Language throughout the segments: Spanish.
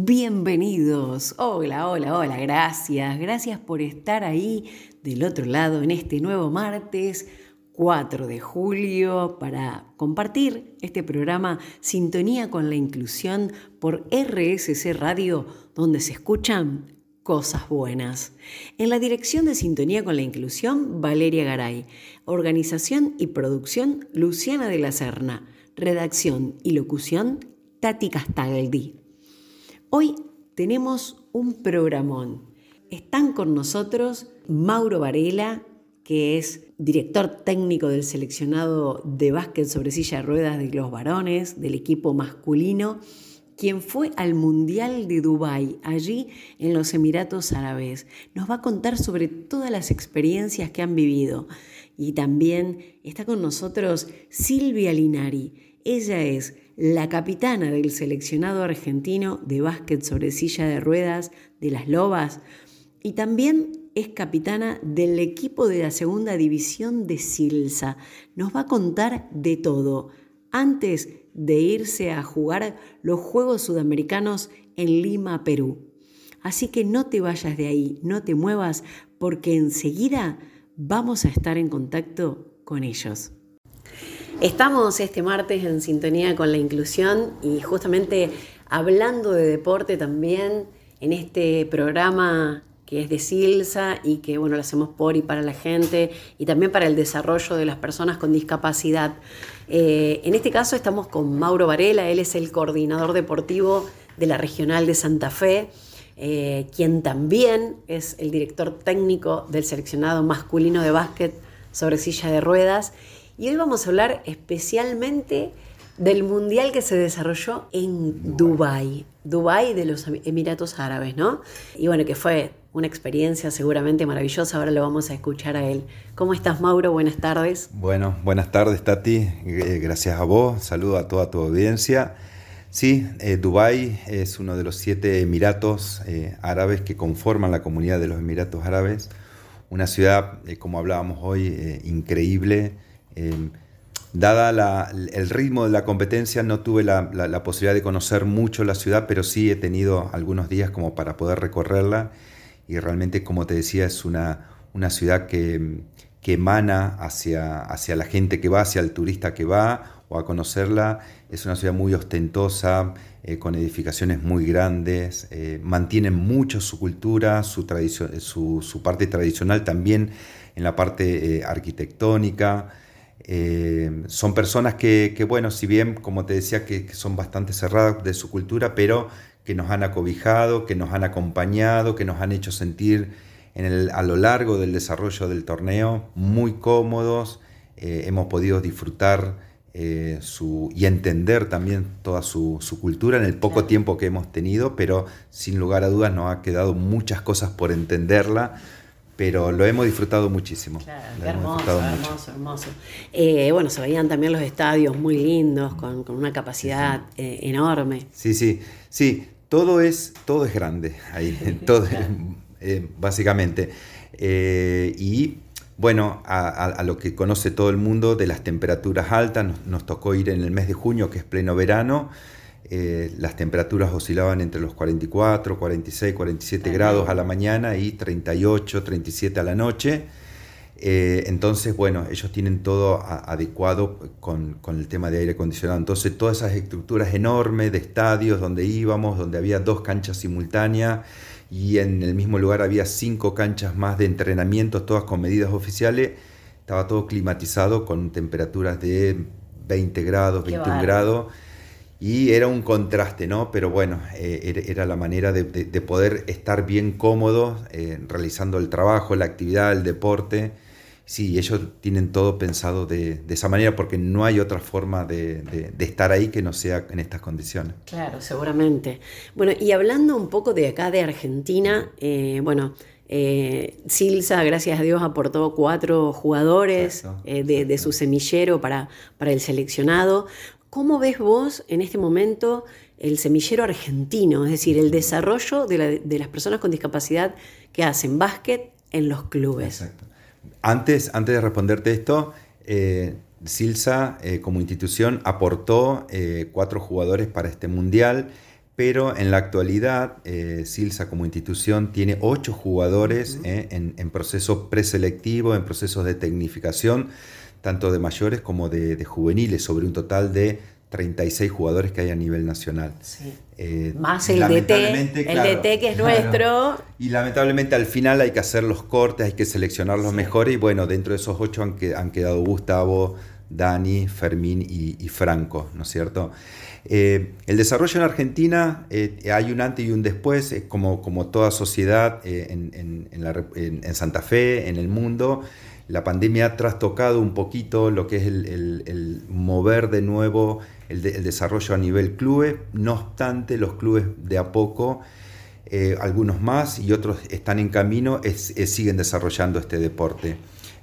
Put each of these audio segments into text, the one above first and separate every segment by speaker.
Speaker 1: Bienvenidos. Hola, hola, hola. Gracias. Gracias por estar ahí del otro lado en este nuevo martes 4 de julio para compartir este programa Sintonía con la Inclusión por RSC Radio, donde se escuchan cosas buenas. En la dirección de Sintonía con la Inclusión, Valeria Garay. Organización y producción, Luciana de la Serna. Redacción y locución, Tati Castaldi. Hoy tenemos un programón. Están con nosotros Mauro Varela, que es director técnico del seleccionado de básquet sobre silla de ruedas de los varones, del equipo masculino, quien fue al Mundial de Dubái, allí en los Emiratos Árabes. Nos va a contar sobre todas las experiencias que han vivido. Y también está con nosotros Silvia Linari. Ella es la capitana del seleccionado argentino de básquet sobre silla de ruedas de las Lobas y también es capitana del equipo de la segunda división de Silsa. Nos va a contar de todo antes de irse a jugar los Juegos Sudamericanos en Lima, Perú. Así que no te vayas de ahí, no te muevas, porque enseguida vamos a estar en contacto con ellos. Estamos este martes en sintonía con la inclusión y justamente hablando de deporte también en este programa que es de Silsa y que bueno lo hacemos por y para la gente y también para el desarrollo de las personas con discapacidad. Eh, en este caso estamos con Mauro Varela, él es el coordinador deportivo de la Regional de Santa Fe, eh, quien también es el director técnico del seleccionado masculino de básquet sobre silla de ruedas y hoy vamos a hablar especialmente del mundial que se desarrolló en Dubái, Dubái de los Emiratos Árabes, ¿no? Y bueno, que fue una experiencia seguramente maravillosa, ahora lo vamos a escuchar a él. ¿Cómo estás, Mauro? Buenas tardes.
Speaker 2: Bueno, buenas tardes, Tati. Eh, gracias a vos, saludo a toda tu audiencia. Sí, eh, Dubái es uno de los siete Emiratos eh, árabes que conforman la comunidad de los Emiratos Árabes. Una ciudad, como hablábamos hoy, increíble Em, dada el ritmo de la competencia, no tuve la, posibilidad de conocer mucho la ciudad, pero sí he tenido algunos días como para poder recorrerla. Y realmente, como te decía, es una, una ciudad que, que emana hacia, hacia la gente que va, hacia el turista que va o a conocerla. Es una ciudad muy ostentosa, eh, con edificaciones muy grandes, eh, mantienen mucho su cultura, su, su, su, parte tradicional también en la parte eh, arquitectónica. Eh, son personas que, bueno, si bien, como te decía, que, son bastante cerradas de su cultura, pero que nos han acobijado, que nos han acompañado, que nos han hecho sentir en el, a lo largo del desarrollo del torneo muy cómodos. Eh, hemos podido disfrutar eh, su, y entender también toda su, su, cultura en el poco tiempo que hemos tenido, pero sin lugar a dudas nos ha quedado muchas cosas por entenderla pero lo hemos disfrutado muchísimo.
Speaker 1: Claro, hermoso, hermoso, hermoso, eh, bueno, se veían también los estadios muy lindos, con, una capacidad eh, enorme.
Speaker 2: Sí, sí, sí, todo es, todo es grande ahí, todo, eh, básicamente. y bueno, a, lo que conoce todo el mundo de las temperaturas altas, nos tocó ir en el mes de junio, que es pleno verano, eh, las temperaturas oscilaban entre los 44, 46, 47 grados a la mañana y 38, 37 a la noche. Eh, entonces, bueno, ellos tienen todo adecuado con, con, el tema de aire acondicionado. Entonces, todas esas estructuras enormes de estadios donde íbamos, donde había dos canchas simultáneas y en el mismo lugar había cinco canchas más de entrenamiento, todas con medidas oficiales, estaba todo climatizado con temperaturas de 20 grados, 21 grados y era un contraste, ¿no? Pero bueno, eh, era la manera de, poder estar bien cómodo eh, realizando el trabajo, la actividad, el deporte. Sí, ellos tienen todo pensado de, esa manera porque no hay otra forma de, estar ahí que no sea en estas condiciones.
Speaker 1: Claro, seguramente. Bueno, y hablando un poco de acá de Argentina, eh, bueno, Silsa, gracias a Dios, aportó cuatro jugadores de, su semillero para, para el seleccionado. ¿Cómo ves vos en este momento el semillero argentino, es decir, el desarrollo de, las personas con discapacidad que hacen básquet en los clubes? Exacto.
Speaker 2: Antes, antes de responderte esto, eh, Silsa eh, como institución aportó eh, cuatro jugadores para este mundial, pero en la actualidad Silsa como institución tiene ocho jugadores eh, en, proceso preselectivo, en procesos de tecnificación, tanto de mayores como de, juveniles, sobre un total de 36 jugadores que hay a nivel nacional.
Speaker 1: Eh, Más el DT, el DT que es nuestro.
Speaker 2: Y lamentablemente al final hay que hacer los cortes, hay que seleccionar los mejores y bueno, dentro de esos ocho han, han quedado Gustavo, Dani, Fermín y Franco, ¿no es cierto? Eh, el desarrollo en Argentina eh, hay un antes y un después, como, como toda sociedad eh, en, Santa Fe, en el mundo. La pandemia ha trastocado un poquito lo que es el, mover de nuevo el, desarrollo a nivel clubes. No obstante, los clubes de a poco, algunos más y otros están en camino, siguen desarrollando este deporte.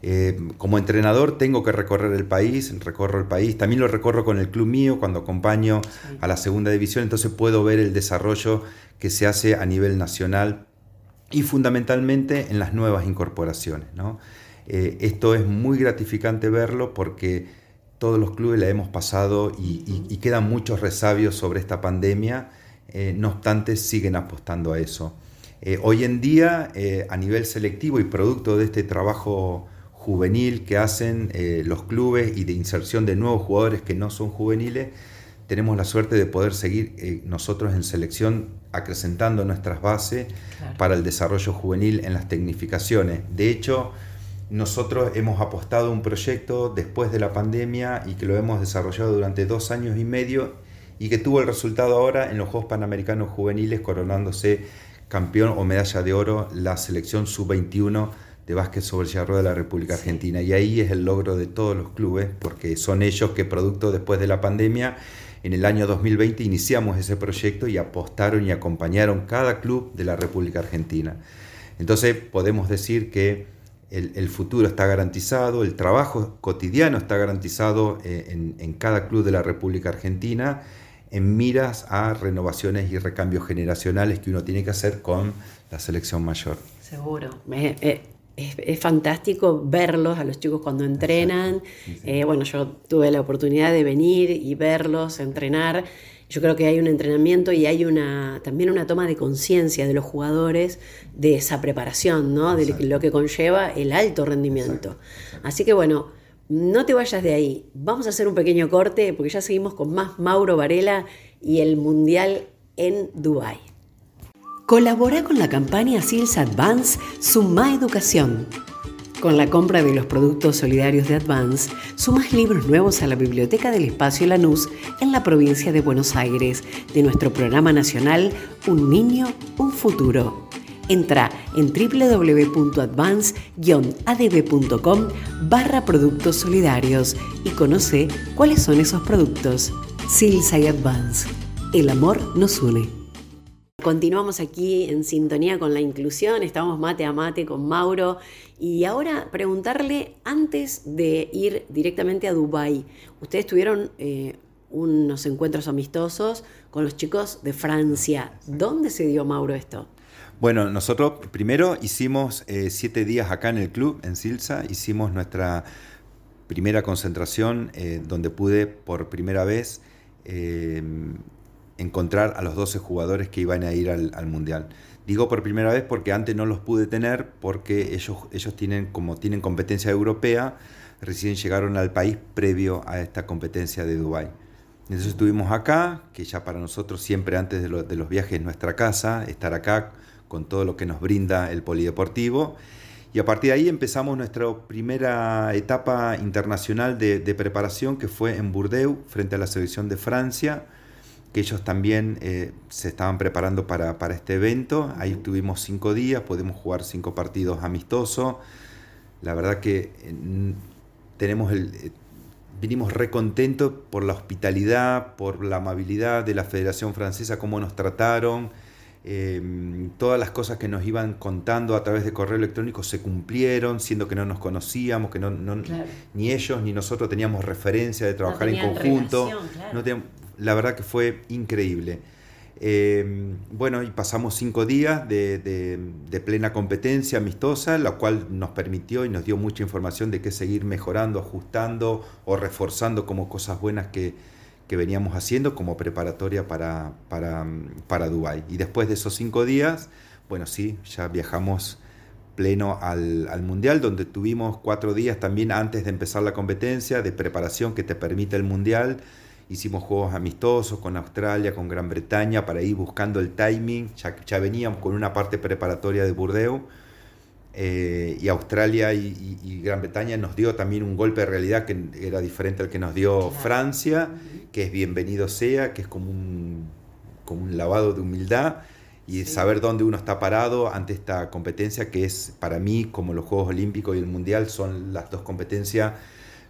Speaker 2: Eh, como entrenador tengo que recorrer el país, recorro el país, también lo recorro con el club mío cuando acompaño a la segunda división, entonces puedo ver el desarrollo que se hace a nivel nacional y fundamentalmente en las nuevas incorporaciones. Eh, esto es muy gratificante verlo porque todos los clubes la hemos pasado y, quedan muchos resabios sobre esta pandemia, eh, no obstante siguen apostando a eso. hoy en día, a nivel selectivo y producto de este trabajo juvenil que hacen eh, los clubes y de inserción de nuevos jugadores que no son juveniles, tenemos la suerte de poder seguir eh, nosotros en selección acrecentando nuestras bases para el desarrollo juvenil en las tecnificaciones. De hecho, nosotros hemos apostado un proyecto después de la pandemia y que lo hemos desarrollado durante dos años y medio y que tuvo el resultado ahora en los Juegos Panamericanos Juveniles coronándose campeón o medalla de oro la selección sub-21 de básquet sobre hierro de la República Argentina. Y ahí es el logro de todos los clubes, porque son ellos que producto después de la pandemia, en el año 2020 iniciamos ese proyecto y apostaron y acompañaron cada club de la República Argentina. Entonces podemos decir que el, futuro está garantizado, el trabajo cotidiano está garantizado eh, en, en, cada club de la República Argentina en miras a renovaciones y recambios generacionales que uno tiene que hacer con la selección mayor.
Speaker 1: Seguro. Eh, es, fantástico verlos a los chicos cuando entrenan. Eh, bueno, yo tuve la oportunidad de venir y verlos, entrenar. Yo creo que hay un entrenamiento y hay una, también una toma de conciencia de los jugadores de esa preparación, ¿no? de lo que conlleva el alto rendimiento. Así que bueno, no te vayas de ahí. Vamos a hacer un pequeño corte porque ya seguimos con más Mauro Varela y el Mundial en Dubái. Colabora con la campaña SILS Advance Suma Educación. Con la compra de los productos solidarios de Advance, sumas libros nuevos a la Biblioteca del Espacio Lanús en la provincia de Buenos Aires de nuestro programa nacional Un Niño, Un Futuro. Entra en www.advance-adb.com barra productos solidarios y conoce cuáles son esos productos. Silsa y Advance. El amor nos une. Continuamos aquí en sintonía con la inclusión, estamos mate a mate con Mauro y ahora preguntarle antes de ir directamente a Dubái, ustedes tuvieron eh, unos encuentros amistosos con los chicos de Francia. ¿Dónde se dio Mauro esto?
Speaker 2: Bueno, nosotros primero hicimos eh, siete días acá en el club, en Silsa, hicimos nuestra primera concentración eh, donde pude por primera vez encontrar a los 12 jugadores que iban a ir al, Mundial. Digo por primera vez porque antes no los pude tener porque ellos, ellos tienen, como tienen competencia europea, recién llegaron al país previo a esta competencia de Dubái. Entonces estuvimos acá, que ya para nosotros siempre antes de, los viajes nuestra casa, estar acá con todo lo que nos brinda el polideportivo. Y a partir de ahí empezamos nuestra primera etapa internacional de, de preparación que fue en Bordeaux, frente a la selección de Francia que ellos también eh, se estaban preparando para, este evento. Ahí estuvimos cinco días, pudimos jugar cinco partidos amistosos. La verdad que eh, tenemos el, eh, vinimos recontentos por la hospitalidad, por la amabilidad de la Federación Francesa, cómo nos trataron. todas las cosas que nos iban contando a través de correo electrónico se cumplieron, siendo que no nos conocíamos, que no, ni ellos ni nosotros teníamos referencia de trabajar en conjunto. No la verdad que fue increíble. Em, bueno, y pasamos cinco días de, plena competencia amistosa, la cual nos permitió y nos dio mucha información de qué seguir mejorando, ajustando o reforzando como cosas buenas que, que veníamos haciendo como preparatoria para, para, para Dubái. Y después de esos cinco días, bueno, sí, ya viajamos pleno al, al, Mundial, donde tuvimos cuatro días también antes de empezar la competencia de preparación que te permite el Mundial. Hicimos juegos amistosos con Australia, con Gran Bretaña, para ir buscando el timing. Ya, ya veníamos con una parte preparatoria de Burdeos. Eh, y Australia y, Gran Bretaña nos dio también un golpe de realidad que era diferente al que nos dio Francia, que es bienvenido sea, que es como un, como un lavado de humildad y saber dónde uno está parado ante esta competencia que es para mí, como los Juegos Olímpicos y el Mundial, son las dos competencias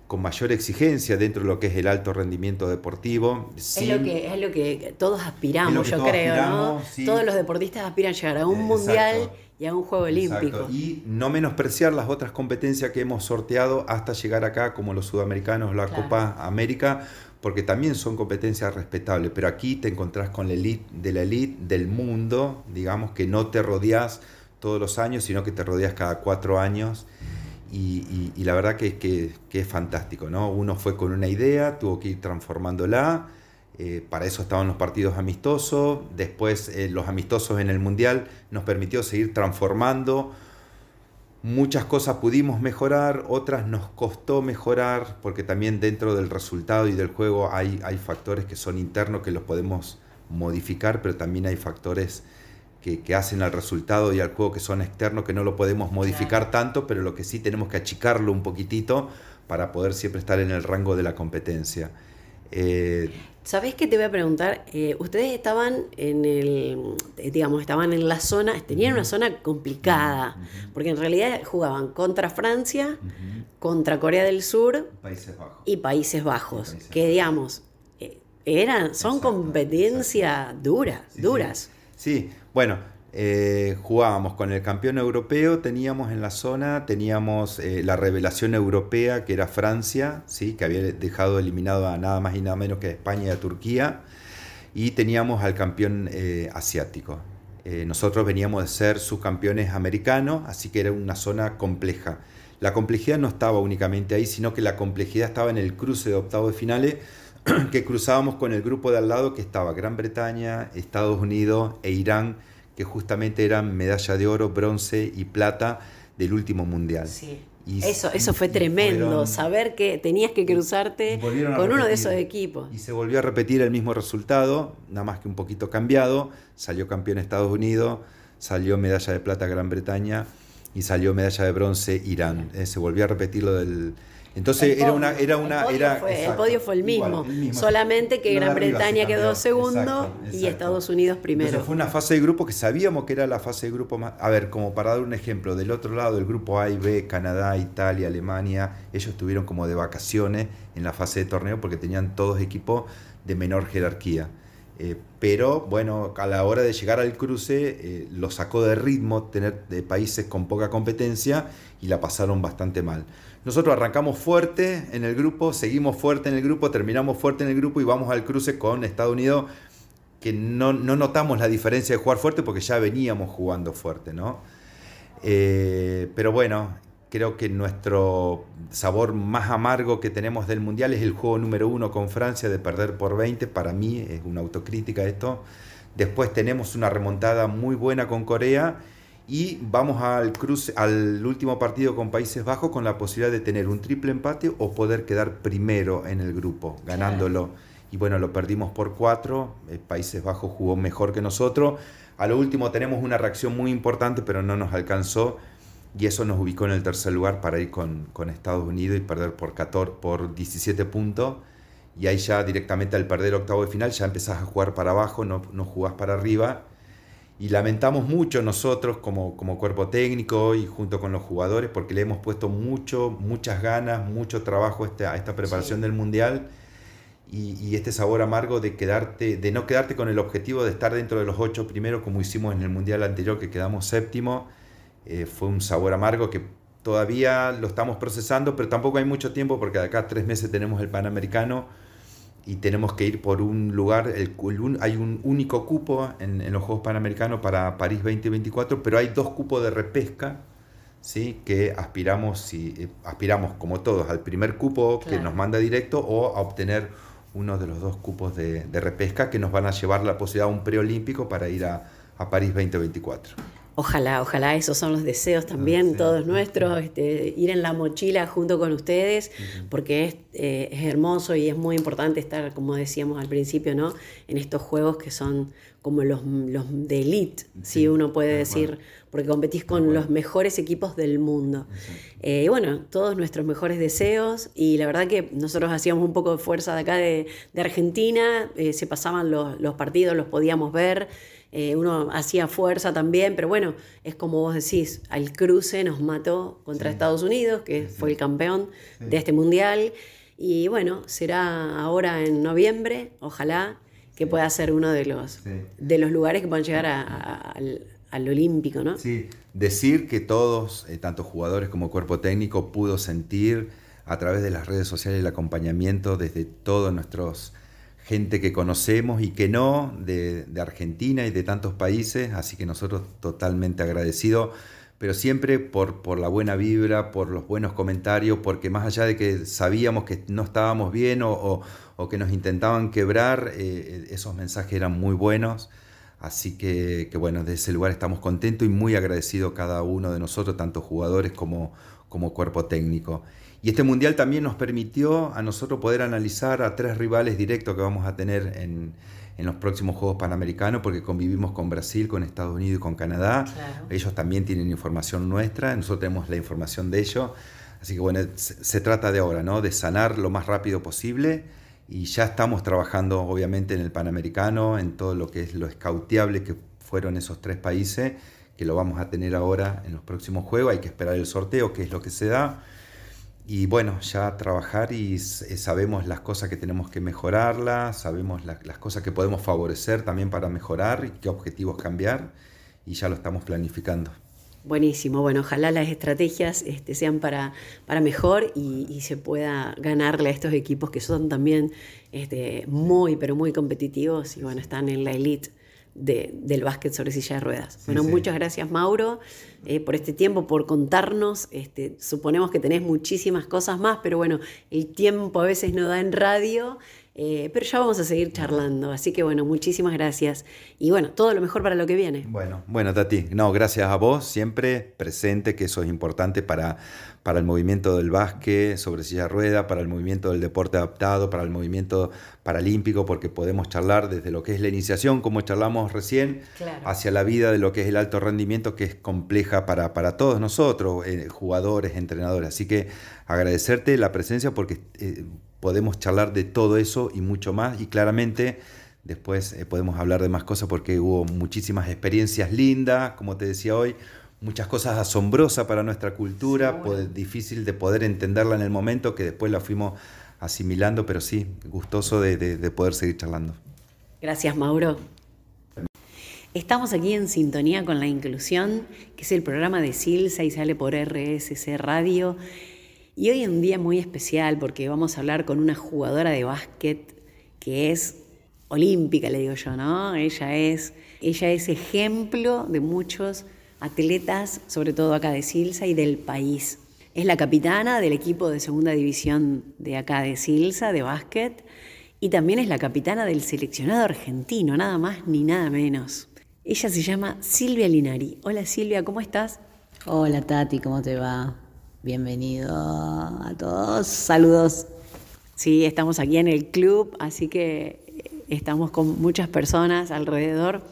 Speaker 2: con mayor exigencia dentro de lo que es el alto rendimiento deportivo.
Speaker 1: es, lo que, es lo que todos aspiramos, yo creo, ¿no? Todos los deportistas aspiran a llegar a un mundial y a un juego olímpico.
Speaker 2: Y no menospreciar las otras competencias que hemos sorteado hasta llegar acá, como los sudamericanos, la Copa América, porque también son competencias respetables, pero aquí te encontrás con la elite de la elite del mundo, digamos que no te rodeas todos los años, sino que te rodeas cada cuatro años. Y, la verdad que, que, que, es fantástico, ¿no? Uno fue con una idea, tuvo que ir transformándola, eh, para eso estaban los partidos amistosos, después eh, los amistosos en el Mundial nos permitió seguir transformando, muchas cosas pudimos mejorar, otras nos costó mejorar, porque también dentro del resultado y del juego hay, hay factores que son internos que los podemos modificar, pero también hay factores que, hacen al resultado y al juego que son externos, que no lo podemos modificar tanto, pero lo que sí tenemos que achicarlo un poquitito para poder siempre estar en el rango de la competencia.
Speaker 1: Eh, ¿Sabés qué te voy a preguntar? Eh, ustedes estaban en el, digamos, estaban en la zona, tenían una zona complicada, porque en realidad jugaban contra Francia, contra Corea del Sur y Países Bajos, que digamos, eh, eran, son competencias duras, duras.
Speaker 2: sí, bueno, eh, jugábamos con el campeón europeo, teníamos en la zona, teníamos eh, la revelación europea que era Francia, ¿sí? que había dejado eliminado a nada más y nada menos que a España y a Turquía, y teníamos al campeón eh, asiático. nosotros veníamos de ser subcampeones americanos, así que era una zona compleja. La complejidad no estaba únicamente ahí, sino que la complejidad estaba en el cruce de octavos de finales que cruzábamos con el grupo de al lado que estaba Gran Bretaña, Estados Unidos e Irán, que justamente eran medalla de oro, bronce y plata del último mundial.
Speaker 1: Sí. eso, eso fue tremendo, saber que tenías que cruzarte con uno de esos equipos.
Speaker 2: Y se volvió a repetir el mismo resultado, nada más que un poquito cambiado. Salió campeón Estados Unidos, salió medalla de plata Gran Bretaña y salió medalla de bronce Irán. Eh, se volvió a repetir lo del, entonces era una, era una,
Speaker 1: el
Speaker 2: era
Speaker 1: fue, el podio fue el mismo, solamente que Gran Bretaña quedó segundo y Estados Unidos primero. Entonces
Speaker 2: fue una fase de grupo que sabíamos que era la fase de grupo más. A ver, como para dar un ejemplo, del otro lado del grupo A y B, Canadá, Italia, Alemania, ellos estuvieron como de vacaciones en la fase de torneo porque tenían todos equipos de menor jerarquía. Eh, pero bueno, a la hora de llegar al cruce eh, lo sacó de ritmo tener de países con poca competencia y la pasaron bastante mal. Nosotros arrancamos fuerte en el grupo, seguimos fuerte en el grupo, terminamos fuerte en el grupo y vamos al cruce con Estados Unidos, que no, notamos la diferencia de jugar fuerte porque ya veníamos jugando fuerte, ¿no? Eh, pero bueno, creo que nuestro sabor más amargo que tenemos del Mundial es el juego número uno con Francia de perder por 20. Para mí es una autocrítica esto. Después tenemos una remontada muy buena con Corea y vamos al, cruce, al último partido con Países Bajos con la posibilidad de tener un triple empate o poder quedar primero en el grupo, ganándolo. Y bueno, lo perdimos por cuatro. Eh, Países Bajos jugó mejor que nosotros. A lo último tenemos una reacción muy importante, pero no nos alcanzó y eso nos ubicó en el tercer lugar para ir con, Estados Unidos y perder por 14, por 17 puntos. Y ahí ya directamente al perder octavo de final ya empezás a jugar para abajo, no, no jugás para arriba. Y lamentamos mucho nosotros como, como cuerpo técnico y junto con los jugadores porque le hemos puesto mucho, muchas ganas, mucho trabajo a esta preparación del Mundial. Y, y, este sabor amargo de quedarte, de no quedarte con el objetivo de estar dentro de los ocho primero como hicimos en el mundial anterior que quedamos séptimo eh, fue un sabor amargo que todavía lo estamos procesando, pero tampoco hay mucho tiempo porque de acá a tres meses tenemos el Panamericano y tenemos que ir por un lugar, el, hay un único cupo en, los Juegos Panamericanos para París 2024, pero hay dos cupos de repesca, ¿sí? que aspiramos, si, eh, aspiramos como todos al primer cupo que nos manda directo o a obtener uno de los dos cupos de, repesca que nos van a llevar la posibilidad a un preolímpico para ir a, a París 2024.
Speaker 1: Ojalá, ojalá, esos son los deseos también, todos nuestros, este, ir en la mochila junto con ustedes, porque eh, es, hermoso y es muy importante estar, como decíamos al principio, ¿no? En estos juegos que son como los, de elite, si uno puede decir, porque competís con los mejores equipos del mundo. Eh, y bueno, todos nuestros mejores deseos, y la verdad que nosotros hacíamos un poco de fuerza de acá de, Argentina, eh, se pasaban los, los partidos, los podíamos ver. Eh, uno hacía fuerza también, pero bueno, es como vos decís, al cruce nos mató contra Estados Unidos, que fue el campeón de este mundial. Y bueno, será ahora en noviembre, ojalá que pueda ser uno de los, de los lugares que puedan llegar al, olímpico, ¿no?
Speaker 2: Sí, decir que todos, eh, tanto jugadores como cuerpo técnico, pudo sentir a través de las redes sociales el acompañamiento desde todos nuestros gente que conocemos y que no, de, Argentina y de tantos países, así que nosotros totalmente agradecidos, pero siempre por, la buena vibra, por los buenos comentarios, porque más allá de que sabíamos que no estábamos bien o, que nos intentaban quebrar, eh, esos mensajes eran muy buenos. Así que, que, bueno, desde ese lugar estamos contentos y muy agradecidos cada uno de nosotros, tanto jugadores como cuerpo técnico. Y este mundial también nos permitió a nosotros poder analizar a tres rivales directos que vamos a tener en, los próximos Juegos Panamericanos, porque convivimos con Brasil, con Estados Unidos y con Canadá. Ellos también tienen información nuestra, nosotros tenemos la información de ellos. Así que bueno, se, trata de ahora, ¿no? De sanar lo más rápido posible. Y ya estamos trabajando, obviamente, en el Panamericano, en todo lo que es lo escauteable que fueron esos tres países, que lo vamos a tener ahora en los próximos Juegos. Hay que esperar el sorteo, que es lo que se da y bueno, ya trabajar y eh, sabemos las cosas que tenemos que mejorarlas, sabemos las cosas que podemos favorecer también para mejorar y qué objetivos cambiar y ya lo estamos planificando.
Speaker 1: Buenísimo, bueno, ojalá las estrategias este, sean para, para mejor y, se pueda ganarle a estos equipos que son también este, muy, pero muy competitivos y bueno, están en la elite del básquet sobre silla de ruedas. bueno, muchas gracias Mauro eh, por este tiempo, por contarnos. Este, suponemos que tenés muchísimas cosas más, pero bueno, el tiempo a veces no da en radio. Eh, pero ya vamos a seguir charlando, así que bueno, muchísimas gracias y bueno, todo lo mejor para lo que viene.
Speaker 2: Bueno, bueno Tati, no, gracias a vos, siempre presente, que eso es importante para, para el movimiento del básquet sobre silla rueda, para el movimiento del deporte adaptado, para el movimiento paralímpico, porque podemos charlar desde lo que es la iniciación, como charlamos recién, hacia la vida de lo que es el alto rendimiento, que es compleja para, para todos nosotros, eh, jugadores, entrenadores. Así que agradecerte la presencia porque... Eh, podemos charlar de todo eso y mucho más y claramente después eh, podemos hablar de más cosas porque hubo muchísimas experiencias lindas, como te decía hoy, muchas cosas asombrosas para nuestra cultura, pues, difícil de poder entenderla en el momento que después la fuimos asimilando, pero sí, gustoso de, de poder seguir charlando.
Speaker 1: Gracias, Mauro. Estamos aquí en sintonía con la inclusión, que es el programa de Silsa y sale por RSC Radio. Y hoy es un día muy especial porque vamos a hablar con una jugadora de básquet que es olímpica, le digo yo, ¿no? Ella es, ella es ejemplo de muchos atletas, sobre todo acá de Silsa y del país. Es la capitana del equipo de segunda división de acá de Silsa, de básquet, y también es la capitana del seleccionado argentino, nada más ni nada menos. Ella se llama Silvia Linari. Hola Silvia, ¿cómo estás?
Speaker 3: Hola Tati, ¿cómo te va? Bienvenido a todos. Saludos.
Speaker 1: Sí, estamos aquí en el club, así que estamos con muchas personas alrededor.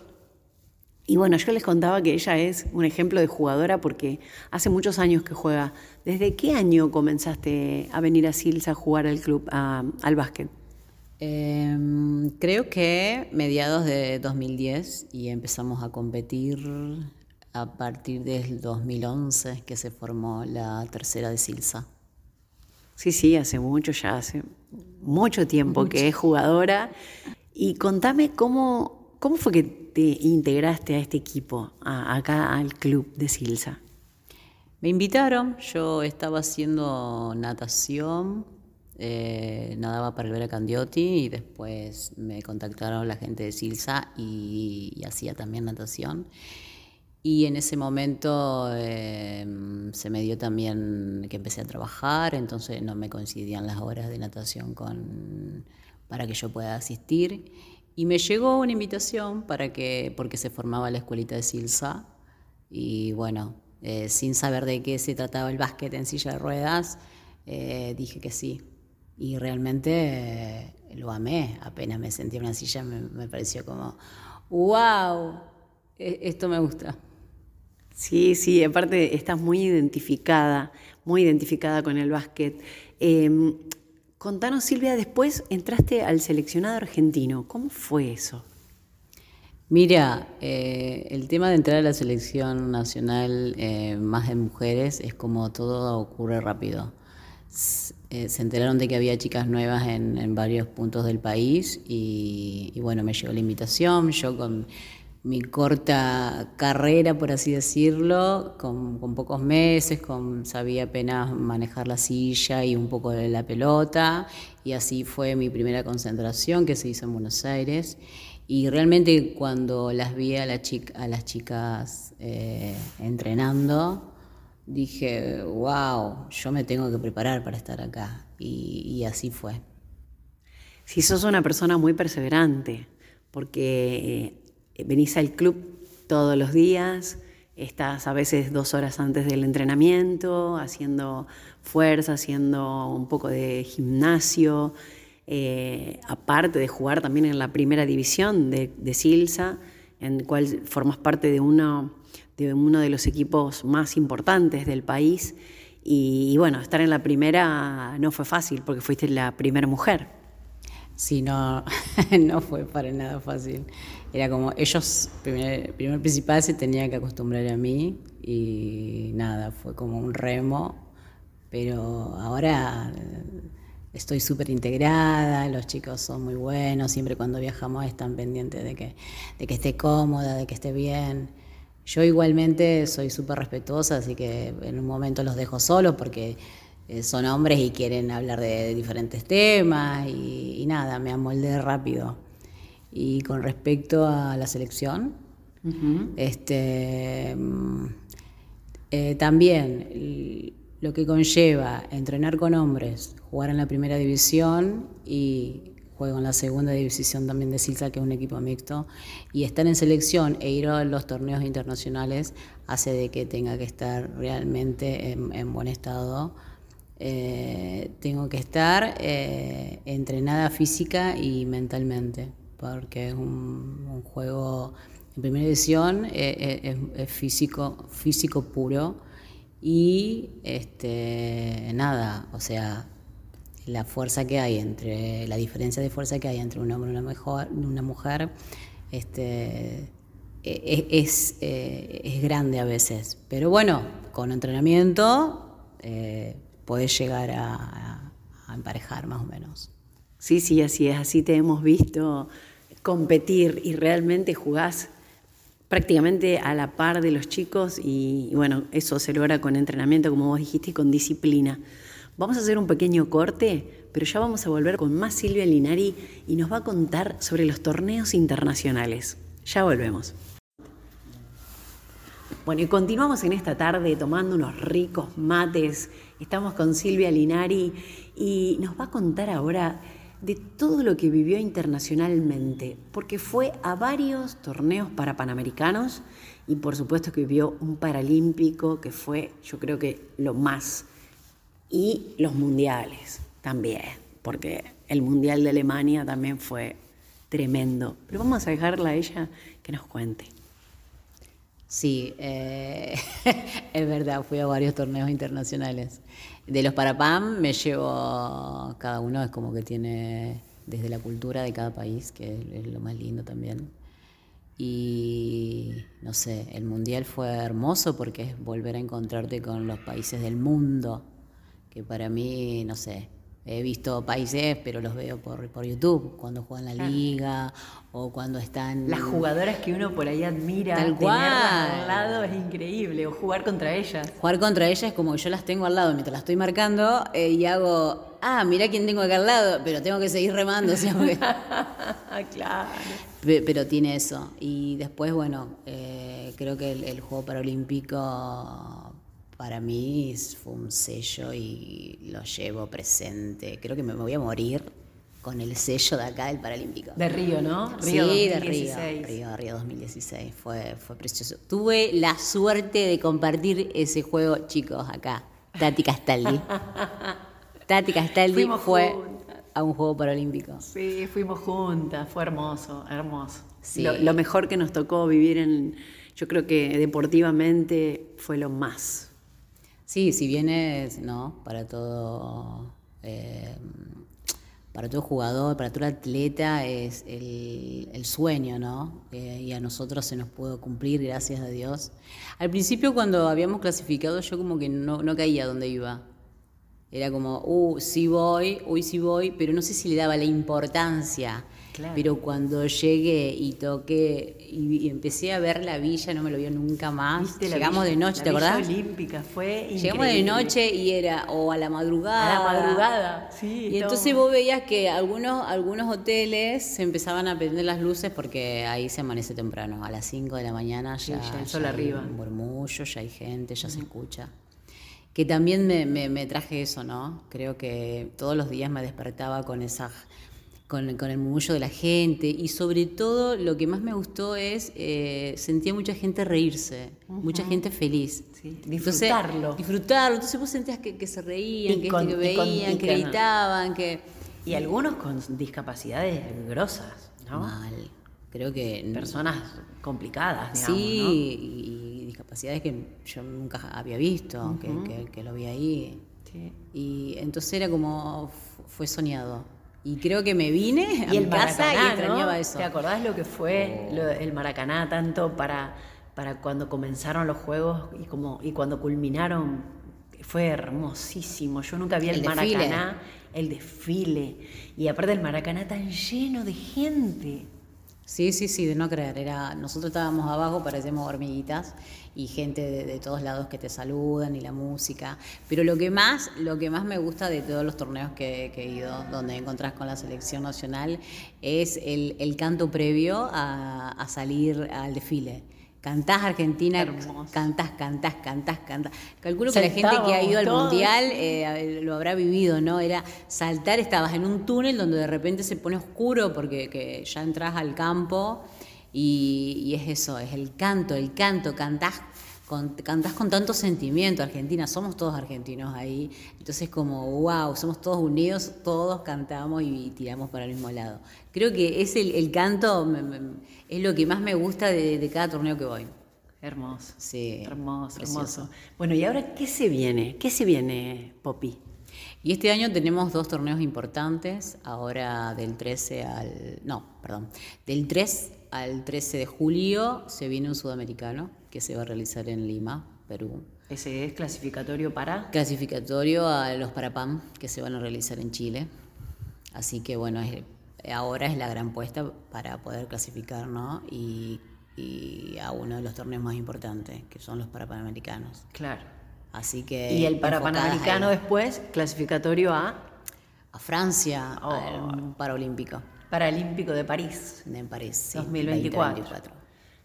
Speaker 1: Y bueno, yo les contaba que ella es un ejemplo de jugadora porque hace muchos años que juega. ¿Desde qué año comenzaste a venir a Silsa a jugar al club, al básquet?
Speaker 3: Em, creo que mediados de 2010 y empezamos a competir a partir del 2011 que se formó la tercera de Silsa.
Speaker 1: Sí, sí, hace mucho, ya hace mucho tiempo que es jugadora. Y contame cómo, cómo fue que te integraste a este equipo, acá al club de Silsa.
Speaker 3: Me invitaron, yo estaba haciendo natación, eh, nadaba para el Vera Candiotti y después me contactaron la gente de Silsa y hacía también natación. Y en ese momento em, se me dio también que empecé a trabajar, entonces no me coincidían las horas de natación con, para que yo pueda asistir. Y me llegó una invitación para que, porque se formaba la escuelita de Silsa. Y bueno, eh, sin saber de qué se trataba el básquet en silla de ruedas, eh, dije que sí. Y realmente eh, lo amé. Apenas me sentí en una silla, me, me pareció como, wow, e, esto me gusta.
Speaker 1: Sí, sí, aparte estás muy identificada, muy identificada con el básquet. Em, contanos, Silvia, después entraste al seleccionado argentino. ¿Cómo fue eso?
Speaker 3: Mira, eh, el tema de entrar a la selección nacional eh, más de mujeres es como todo ocurre rápido. Eh, se enteraron de que había chicas nuevas en, varios puntos del país y, bueno, me llegó la invitación, yo con mi corta carrera, por así decirlo, con, pocos meses, con, sabía apenas manejar la silla y un poco de la pelota, y así fue mi primera concentración que se hizo en Buenos Aires. Y realmente cuando las vi a, la a las chicas eh, entrenando, dije, wow, yo me tengo que preparar para estar acá. Y, así fue.
Speaker 1: Si sos una persona muy perseverante, porque eh, venís al club todos los días, estás a veces dos horas antes del entrenamiento, haciendo fuerza, haciendo un poco de gimnasio, eh, aparte de jugar también en la primera división de, Silsa, en cual formas parte de uno, de uno de los equipos más importantes del país. y bueno, estar en la primera no fue fácil porque fuiste la primera mujer.
Speaker 3: Sí, no, no fue para nada fácil. Era como ellos, primer, primer principal, se tenían que acostumbrar a mí y nada, fue como un remo, pero ahora eh, estoy súper integrada, los chicos son muy buenos, siempre cuando viajamos están pendientes de que, de que esté cómoda, de que esté bien. Yo igualmente soy súper respetuosa, así que en un momento los dejo solos porque eh, son hombres y quieren hablar de, diferentes temas y, nada, me amoldé rápido. Y con respecto a la selección, este, mm, eh, también lo que conlleva entrenar con hombres, jugar en la primera división y juego en la segunda división también de Silsa, que es un equipo mixto, y estar en selección e ir a los torneos internacionales hace de que tenga que estar realmente en buen estado. Eh, tengo que estar eh, entrenada física y mentalmente, porque es un, juego en primera edición, eh, es, físico, físico puro y este, nada, o sea, la fuerza que hay entre, la diferencia de fuerza que hay entre un hombre y una, mejor, una mujer, este, e, e, es, es, grande a veces. Pero bueno, con entrenamiento podés llegar a, emparejar más o menos.
Speaker 1: Sí, sí, así es, así te hemos visto competir y realmente jugás prácticamente a la par de los chicos y, bueno, eso se logra con entrenamiento, como vos dijiste, y con disciplina. Vamos a hacer un pequeño corte, pero ya vamos a volver con más Silvia Linari y nos va a contar sobre los torneos internacionales. Ya volvemos. Bueno, y continuamos en esta tarde tomando unos ricos mates. Estamos con Silvia Linari y nos va a contar ahora de todo lo que vivió internacionalmente, porque fue a varios torneos para panamericanos y por supuesto que vivió un paralímpico que fue yo creo que lo más, y los mundiales también, porque el mundial de Alemania también fue tremendo. Pero vamos a dejarla a ella que nos cuente.
Speaker 3: Sí, eh, es verdad, fui a varios torneos internacionales. De los Parapam me llevo, cada uno es como que tiene desde la cultura de cada país, que es lo más lindo también. Y no sé, el mundial fue hermoso porque es volver a encontrarte con los países del mundo, que para mí, no sé, He visto países, pero los veo por, por YouTube, cuando juegan la liga o cuando están...
Speaker 1: Las jugadoras que uno por ahí admira, Tal cual. al lado es increíble, o jugar contra ellas.
Speaker 3: Jugar contra ellas es como yo las tengo al lado mientras las estoy marcando eh, y hago, ah, mira quién tengo acá al lado, pero tengo que seguir remando siempre.
Speaker 1: claro.
Speaker 3: Pero, tiene eso. Y después, bueno, eh, creo que el, el Juego Paralímpico para mí fue un sello y lo llevo presente. Creo que me voy a morir con el sello de acá del Paralímpico.
Speaker 1: De Río, ¿no?
Speaker 3: Río sí, de Río, Río, Río 2016. Fue, fue precioso. Tuve la suerte de compartir ese juego, chicos, acá. Tati Castaldi. Tati Castaldi fue a un juego paralímpico.
Speaker 1: Sí, fuimos juntas, fue hermoso, hermoso. Lo, mejor que nos tocó vivir en, yo creo que deportivamente fue lo más.
Speaker 3: Sí, si bien es, ¿no? Para todo... Eh, para todo jugador, para todo atleta es el, sueño, ¿no? Eh, y a nosotros se nos pudo cumplir, gracias a Dios. Al principio cuando habíamos clasificado yo como que no, no caía donde iba. Era como, uh, sí voy, uy, sí voy, pero no sé si le daba la importancia. Pero cuando llegué y toqué y, empecé a ver la villa, no me lo vio nunca más. Llegamos de noche, ¿te acordás?
Speaker 1: olímpica fue
Speaker 3: Llegamos de noche y era o a la madrugada.
Speaker 1: A la madrugada, sí.
Speaker 3: Y entonces vos veías que algunos, algunos hoteles se empezaban a prender las luces porque ahí se amanece temprano. A las 5 de la mañana ya,
Speaker 1: ya el sol arriba.
Speaker 3: Hay un murmullo, ya hay gente, ya se escucha que también me, me, traje eso, ¿no? Creo que todos los días me despertaba con esa con, con el murmullo de la gente y sobre todo lo que más me gustó es eh, sentía mucha gente reírse, mucha gente feliz.
Speaker 1: disfrutarlo.
Speaker 3: disfrutarlo. Entonces vos sentías que, que se reían, que, que veían, que gritaban, que...
Speaker 1: Y algunos con discapacidades grosas, ¿no?
Speaker 3: Mal. Creo que...
Speaker 1: Personas complicadas, digamos,
Speaker 3: Sí, discapacidades que yo nunca había visto, que, lo vi ahí. Y entonces era como, fue soñado. Y creo que me vine a y mi casa y extrañaba eso.
Speaker 1: ¿Te acordás lo que fue oh. el Maracaná tanto para, para cuando comenzaron los juegos y, como, y cuando culminaron? Fue hermosísimo. Yo nunca vi el, Maracaná, el desfile. Y aparte el Maracaná tan lleno de gente.
Speaker 3: Sí, sí, sí, de no creer. Era, nosotros estábamos abajo, parecíamos hormiguitas y gente de, todos lados que te saludan y la música. Pero lo que más, lo que más me gusta de todos los torneos que, he ido, donde encontrás con la selección nacional, es el, canto previo a salir al desfile Cantás Argentina, cantás, cantás, cantás, cantás. Calculo que la gente que ha ido al Mundial eh, lo habrá vivido, ¿no? Era saltar, estabas en un túnel donde de repente se pone oscuro porque ya entras al campo y, y, es eso, es el canto, el canto, cantás con, cantás con tanto sentimiento, Argentina, somos todos argentinos ahí, entonces como, wow, somos todos unidos, todos cantamos y, tiramos para el mismo lado. Creo que es el, canto, es lo que más me gusta de, cada torneo que voy.
Speaker 1: Hermoso.
Speaker 3: Sí.
Speaker 1: Hermoso, hermoso. Bueno, ¿y ahora qué se viene? ¿Qué se viene, Poppy?
Speaker 3: Y este año tenemos dos torneos importantes, ahora del 13 al... No, perdón, del 3 al 13 de julio se viene un sudamericano que se va a realizar en Lima, Perú.
Speaker 1: ¿Ese es clasificatorio para?
Speaker 3: Clasificatorio a los Parapam que se van a realizar en Chile. Así que bueno, ahora es la gran puesta para poder clasificar, ¿no? Y, a uno de los torneos más importantes, que son los Parapanamericanos.
Speaker 1: Claro.
Speaker 3: Así que.
Speaker 1: Y el Parapanamericano después, clasificatorio a.
Speaker 3: A Francia, oh. al Paralímpico.
Speaker 1: Paralímpico de París.
Speaker 3: En París,
Speaker 1: sí. 2024.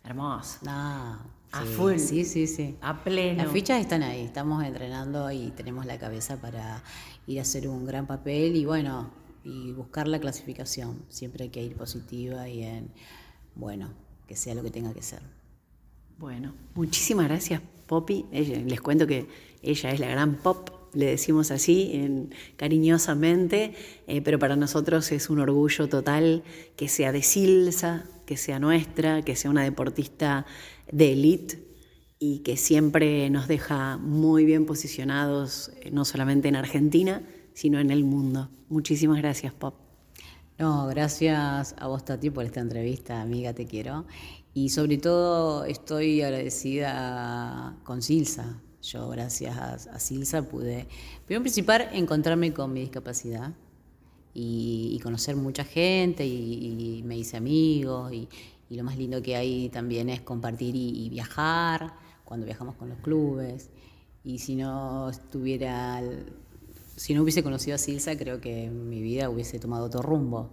Speaker 1: Hermoso.
Speaker 3: Ah,
Speaker 1: a full.
Speaker 3: Sí, sí, sí.
Speaker 1: A pleno.
Speaker 3: Las fichas están ahí, estamos entrenando y tenemos la cabeza para ir a hacer un gran papel y bueno, y buscar la clasificación. Siempre hay que ir positiva y en, bueno, que sea lo que tenga que ser.
Speaker 1: Bueno, muchísimas gracias, Poppy. Les cuento que ella es la gran pop, le decimos así, en, cariñosamente, eh, pero para nosotros es un orgullo total que sea de Silsa, que sea nuestra, que sea una deportista de élite y que siempre nos deja muy bien posicionados, eh, no solamente en Argentina, sino en el mundo. Muchísimas gracias, Pop.
Speaker 3: No, gracias a vos, Tati, por esta entrevista, amiga, te quiero. Y sobre todo estoy agradecida con Silsa. Yo, gracias a, Silsa, pude, primero principal, encontrarme con mi discapacidad y, conocer mucha gente y, y me hice amigos y, y lo más lindo que hay también es compartir y, viajar, cuando viajamos con los clubes. Y si no estuviera, si no hubiese conocido a Silsa, creo que mi vida hubiese tomado otro rumbo.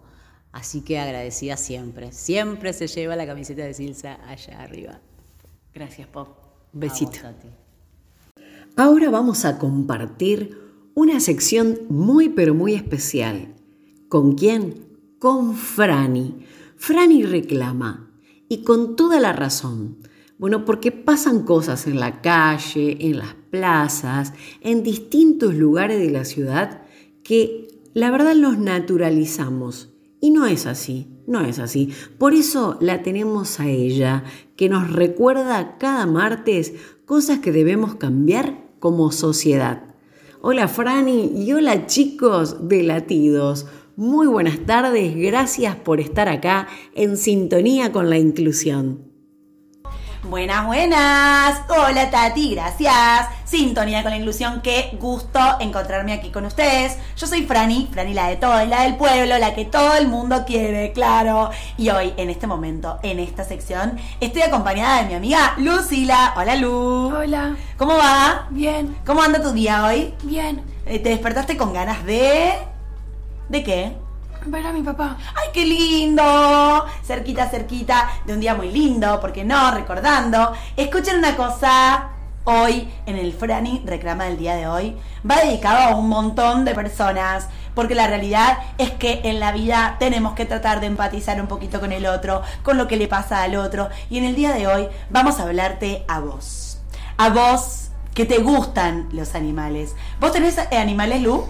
Speaker 3: Así que agradecida siempre. Siempre se lleva la camiseta de Silsa allá arriba.
Speaker 1: Gracias, Pop. Besito.
Speaker 4: Ahora vamos a compartir una sección muy pero muy especial
Speaker 1: ¿Con quién? Con Franny. Franny reclama, y con toda la razón. Bueno, porque pasan cosas en la calle, en las plazas, en distintos lugares de la ciudad que la verdad los naturalizamos. Y no es así, no es así. Por eso la tenemos a ella, que nos recuerda cada martes cosas que debemos cambiar como sociedad. Hola Franny y hola chicos de Latidos. Muy buenas tardes, gracias por estar acá en sintonía con la inclusión.
Speaker 4: Buenas, buenas. Hola Tati, gracias. Sintonía con la inclusión, qué gusto encontrarme aquí con ustedes. Yo soy Franny, Franny la de todo, la del pueblo, la que todo el mundo quiere, claro. Y hoy, en este momento, en esta sección, estoy acompañada de mi amiga Lucila. Hola Lu.
Speaker 5: Hola.
Speaker 4: ¿Cómo va?
Speaker 5: Bien.
Speaker 4: ¿Cómo anda tu día hoy?
Speaker 5: Bien.
Speaker 4: Eh, ¿Te despertaste con ganas de... ¿De qué?
Speaker 5: Ver a mi papá.
Speaker 4: ¡Ay, qué lindo! Cerquita, cerquita de un día muy lindo, porque no? Recordando. Escuchen una cosa. Hoy, en el Franny Reclama del día de hoy, va dedicado a un montón de personas. Porque la realidad es que en la vida tenemos que tratar de empatizar un poquito con el otro, con lo que le pasa al otro. Y en el día de hoy vamos a hablarte a vos. A vos que te gustan los animales. ¿Vos tenés animales, Lu?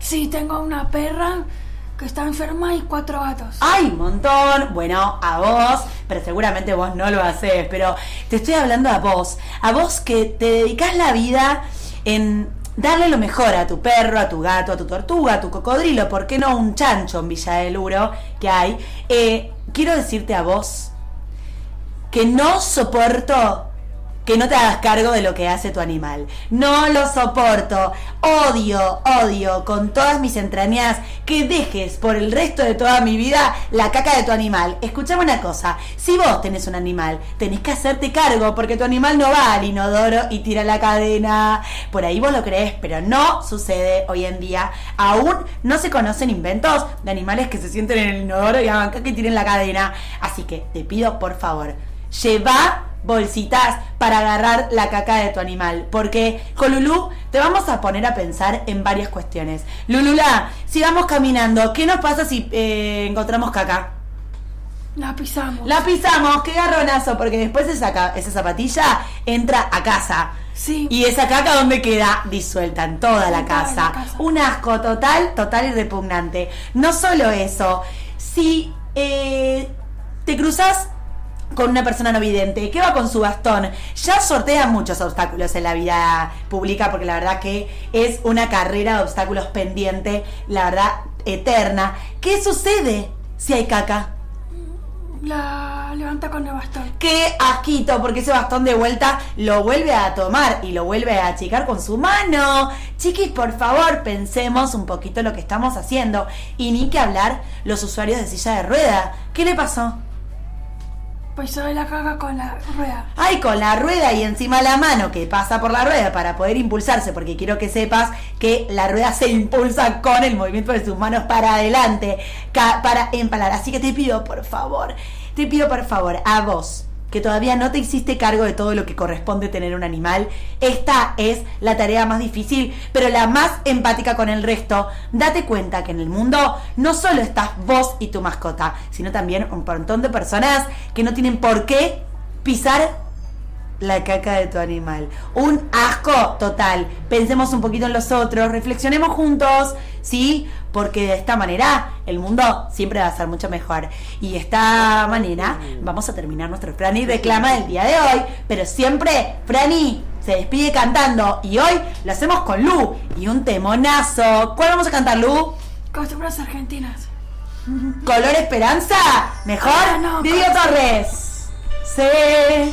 Speaker 5: Sí, tengo una perra que está enferma y cuatro gatos.
Speaker 4: ¡Ay, montón! Bueno, a vos, pero seguramente vos no lo haces, pero te estoy hablando a vos, a vos que te dedicas la vida en darle lo mejor a tu perro, a tu gato, a tu tortuga, a tu cocodrilo, ¿por qué no un chancho en Villa del Uro que hay? Eh, quiero decirte a vos que no soporto que no te hagas cargo de lo que hace tu animal. No lo soporto. Odio, odio con todas mis entrañas que dejes por el resto de toda mi vida la caca de tu animal. Escuchame una cosa. Si vos tenés un animal, tenés que hacerte cargo porque tu animal no va al inodoro y tira la cadena. Por ahí vos lo crees, pero no sucede hoy en día. Aún no se conocen inventos de animales que se sienten en el inodoro y hagan caca y tiren la cadena. Así que te pido por favor, lleva bolsitas para agarrar la caca de tu animal. Porque con Lulú te vamos a poner a pensar en varias cuestiones. Lulula, sigamos caminando. ¿Qué nos pasa si eh, encontramos caca?
Speaker 5: La pisamos.
Speaker 4: La pisamos, qué garronazo, porque después esa, esa zapatilla entra a casa.
Speaker 5: Sí.
Speaker 4: Y esa caca, ¿dónde queda? Disuelta en toda la casa.
Speaker 5: la casa.
Speaker 4: Un asco total, total y repugnante. No solo eso, si eh, te cruzas con una persona no vidente, que va con su bastón, ya sortea muchos obstáculos en la vida pública, porque la verdad que es una carrera de obstáculos pendiente, la verdad, eterna. ¿Qué sucede si hay caca?
Speaker 5: La levanta con el bastón.
Speaker 4: Qué asquito, porque ese bastón de vuelta lo vuelve a tomar y lo vuelve a achicar con su mano. Chiquis, por favor, pensemos un poquito lo que estamos haciendo. Y ni que hablar los usuarios de silla de rueda. ¿Qué le pasó?
Speaker 5: De la caga con la rueda.
Speaker 4: Ay, con la rueda y encima la mano que pasa por la rueda para poder impulsarse, porque quiero que sepas que la rueda se impulsa con el movimiento de sus manos para adelante, para empalar. Así que te pido, por favor, te pido, por favor, a vos, que todavía no te hiciste cargo de todo lo que corresponde tener un animal, esta es la tarea más difícil, pero la más empática con el resto. Date cuenta que en el mundo no solo estás vos y tu mascota, sino también un montón de personas que no tienen por qué pisar la caca de tu animal. Un asco total. Pensemos un poquito en los otros, reflexionemos juntos, ¿sí? Porque de esta manera el mundo siempre va a ser mucho mejor. Y de esta manera vamos a terminar nuestro Franny Reclama del día de hoy. Pero siempre Franny se despide cantando y hoy lo hacemos con Lu y un temonazo. ¿Cuál vamos a cantar, Lu?
Speaker 5: Costumbres argentinas.
Speaker 4: ¿Color Esperanza? ¿Mejor?
Speaker 5: Ah, no,
Speaker 4: Torres. Sé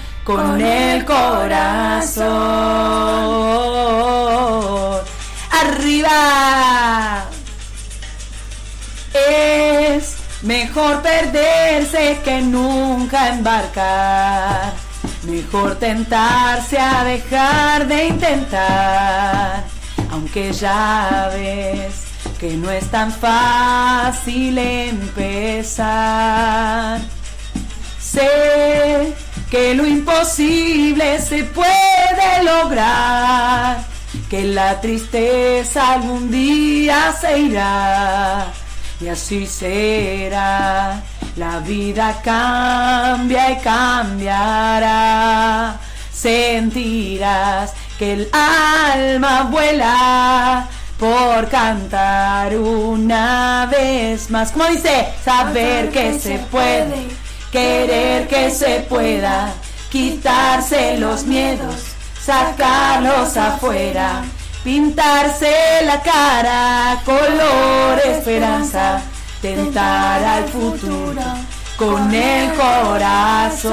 Speaker 4: con el corazón. Arriba. Es mejor perderse que nunca embarcar. Mejor tentarse a dejar de intentar. Aunque ya ves que no es tan fácil empezar. Sé que lo imposible se puede lograr, que la tristeza algún día se irá y así será. La vida cambia y cambiará. Sentirás que el alma vuela por cantar una vez más. Como dice, saber que se puede, querer que se pueda, quitarse los miedos, sacarlos afuera pintarse la cara, color esperanza, tentar al futuro con el corazón.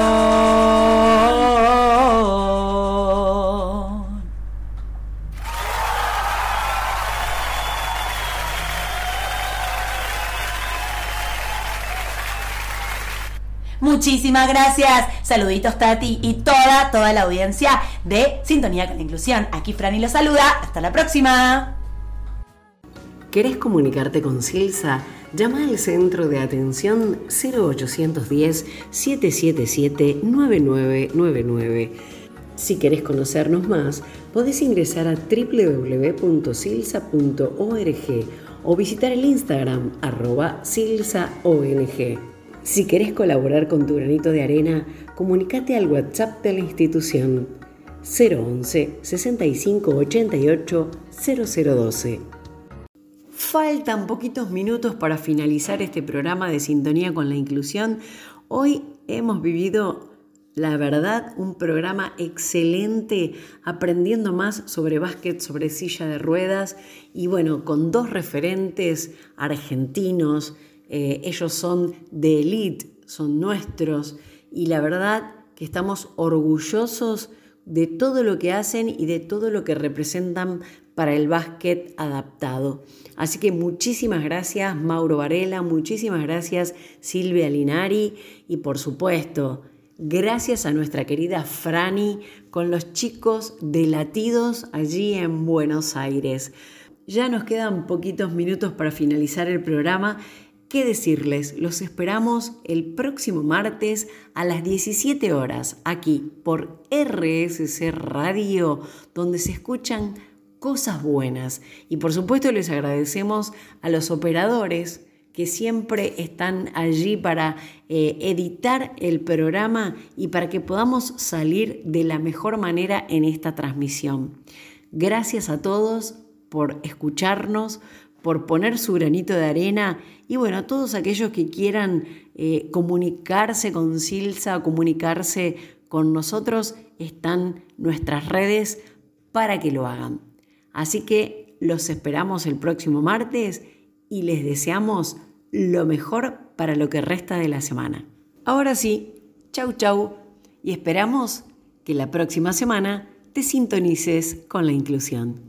Speaker 4: Muchísimas gracias. Saluditos Tati y toda, toda la audiencia de Sintonía con la Inclusión. Aquí Franny los saluda. Hasta la próxima.
Speaker 1: ¿Querés comunicarte con Silsa? Llama al centro de atención 0810-777-9999. Si querés conocernos más, podés ingresar a www.silsa.org o visitar el Instagram arroba silsaong. Si querés colaborar con tu granito de arena, comunícate al WhatsApp de la institución 011 65 88 0012. Faltan poquitos minutos para finalizar este programa de Sintonía con la Inclusión. Hoy hemos vivido, la verdad, un programa excelente aprendiendo más sobre básquet, sobre silla de ruedas y bueno, con dos referentes argentinos. Eh, ellos son de elite, son nuestros y la verdad que estamos orgullosos de todo lo que hacen y de todo lo que representan para el básquet adaptado. Así que muchísimas gracias Mauro Varela, muchísimas gracias Silvia Linari y por supuesto gracias a nuestra querida Frani con los chicos de Latidos allí en Buenos Aires. Ya nos quedan poquitos minutos para finalizar el programa ¿Qué decirles? Los esperamos el próximo martes a las 17 horas aquí por RSC Radio, donde se escuchan cosas buenas. Y por supuesto les agradecemos a los operadores que siempre están allí para eh, editar el programa y para que podamos salir de la mejor manera en esta transmisión. Gracias a todos por escucharnos, por poner su granito de arena y bueno, a todos aquellos que quieran eh, comunicarse con Silsa, comunicarse con nosotros, están nuestras redes para que lo hagan. Así que los esperamos el próximo martes y les deseamos lo mejor para lo que resta de la semana. Ahora sí, chau chau y esperamos que la próxima semana te sintonices con la inclusión.